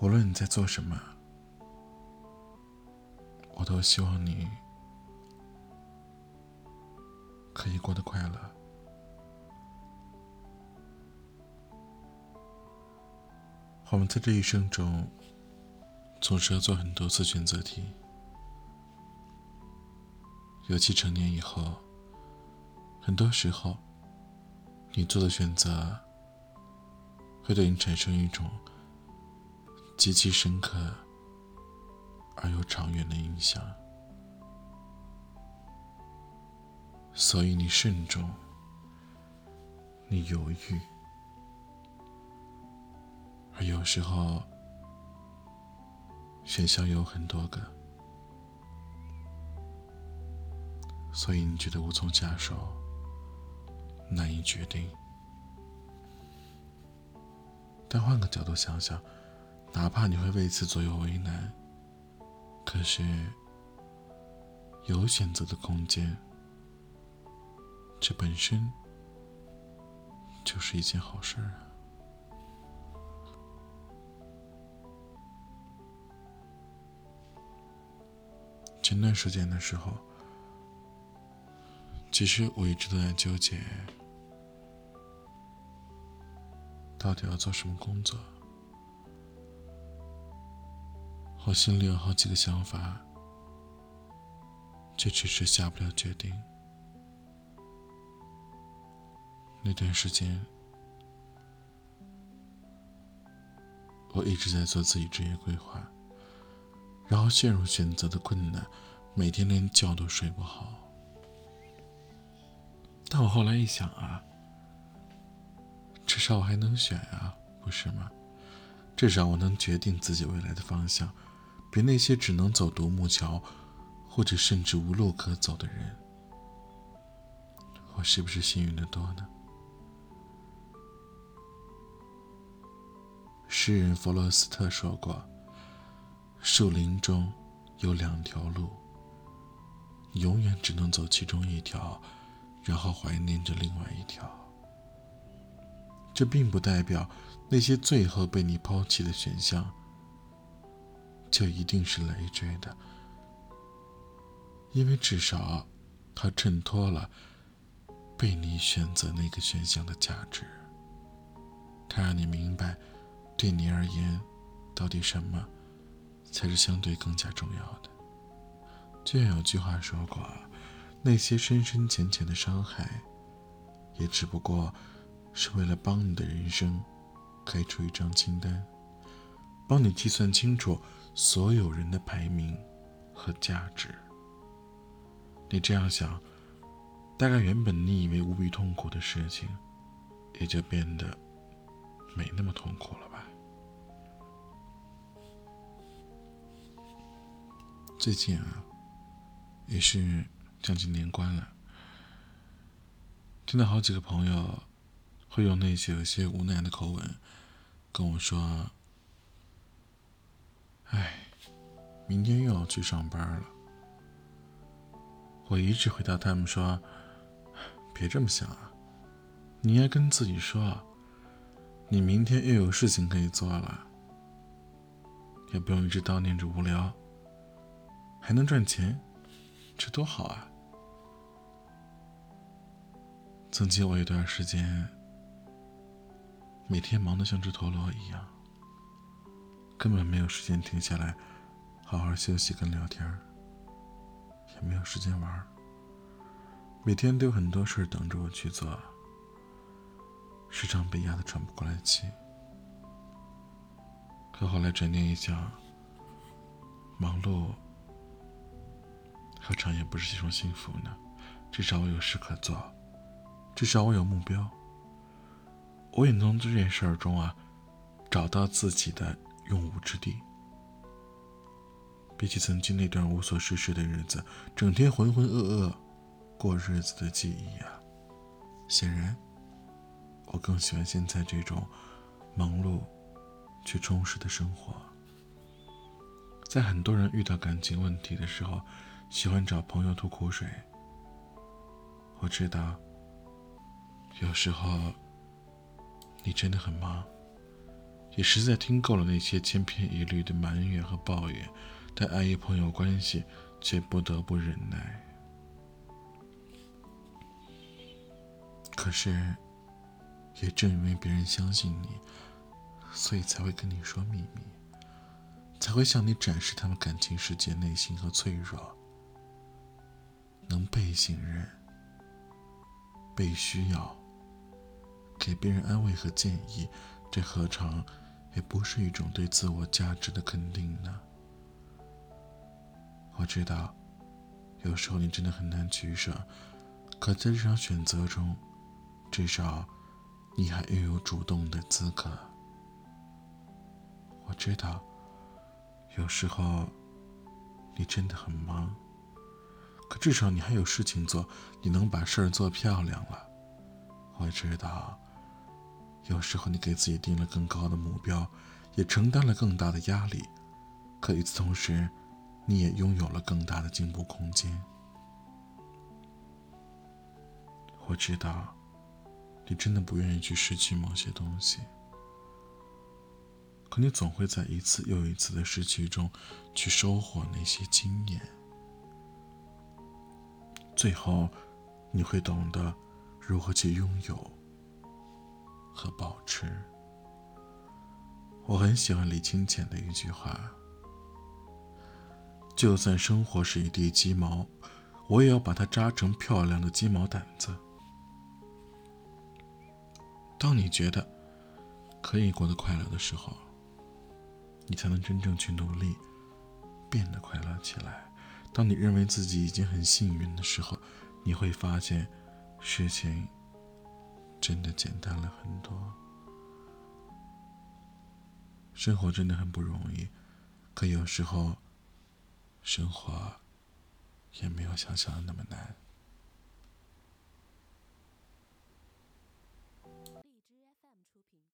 无论你在做什么，我都希望你可以过得快乐。我们在这一生中，总是要做很多次选择题，尤其成年以后，很多时候，你做的选择。会对你产生一种极其深刻而又长远的影响，所以你慎重，你犹豫，而有时候选项有很多个，所以你觉得无从下手，难以决定。但换个角度想想，哪怕你会为此左右为难，可是有选择的空间，这本身就是一件好事啊。前段时间的时候，其实我一直都在纠结。到底要做什么工作？我心里有好几个想法，却迟迟下不了决定。那段时间，我一直在做自己职业规划，然后陷入选择的困难，每天连觉都睡不好。但我后来一想啊。至少我还能选啊，不是吗？至少我能决定自己未来的方向，比那些只能走独木桥，或者甚至无路可走的人，我是不是幸运的多呢？诗人弗洛斯特说过：“树林中有两条路，永远只能走其中一条，然后怀念着另外一条。”这并不代表那些最后被你抛弃的选项就一定是累赘的，因为至少它衬托了被你选择那个选项的价值。它让你明白，对你而言，到底什么才是相对更加重要的。就像有句话说过：“那些深深浅浅的伤害，也只不过……”是为了帮你的人生开出一张清单，帮你计算清楚所有人的排名和价值。你这样想，大概原本你以为无比痛苦的事情，也就变得没那么痛苦了吧？最近啊，也是将近年关了，听到好几个朋友。会用那些有些无奈的口吻跟我说：“哎，明天又要去上班了。”我一直回答他们说：“别这么想啊，你应该跟自己说，你明天又有事情可以做了，也不用一直叨念着无聊，还能赚钱，这多好啊！”曾经我有段时间。每天忙得像只陀螺一样，根本没有时间停下来好好休息跟聊天也没有时间玩每天都有很多事等着我去做，时常被压得喘不过来气。可后来转念一想，忙碌何尝也不是一种幸福呢？至少我有事可做，至少我有目标。我也能从这件事中啊，找到自己的用武之地。比起曾经那段无所事事的日子，整天浑浑噩噩过日子的记忆啊，显然，我更喜欢现在这种忙碌却充实的生活。在很多人遇到感情问题的时候，喜欢找朋友吐苦水。我知道，有时候。你真的很忙，也实在听够了那些千篇一律的埋怨和抱怨，但碍于朋友关系，却不得不忍耐。可是，也正因为别人相信你，所以才会跟你说秘密，才会向你展示他们感情世界内心和脆弱。能被信任、被需要、给别人安慰和建议，这何尝也不是一种对自我价值的肯定呢？我知道，有时候你真的很难取舍，可在这场选择中，至少你还拥有主动的资格。我知道，有时候你真的很忙。可至少你还有事情做，你能把事儿做漂亮了。我知道，有时候你给自己定了更高的目标，也承担了更大的压力。可与此同时，你也拥有了更大的进步空间。我知道，你真的不愿意去失去某些东西，可你总会在一次又一次的失去中，去收获那些经验。最后，你会懂得如何去拥有和保持。我很喜欢李清浅的一句话：“就算生活是一地鸡毛，我也要把它扎成漂亮的鸡毛掸子。”当你觉得可以过得快乐的时候，你才能真正去努力，变得快乐起来。当你认为自己已经很幸运的时候，你会发现，事情真的简单了很多。生活真的很不容易，可有时候，生活也没有想象的那么难。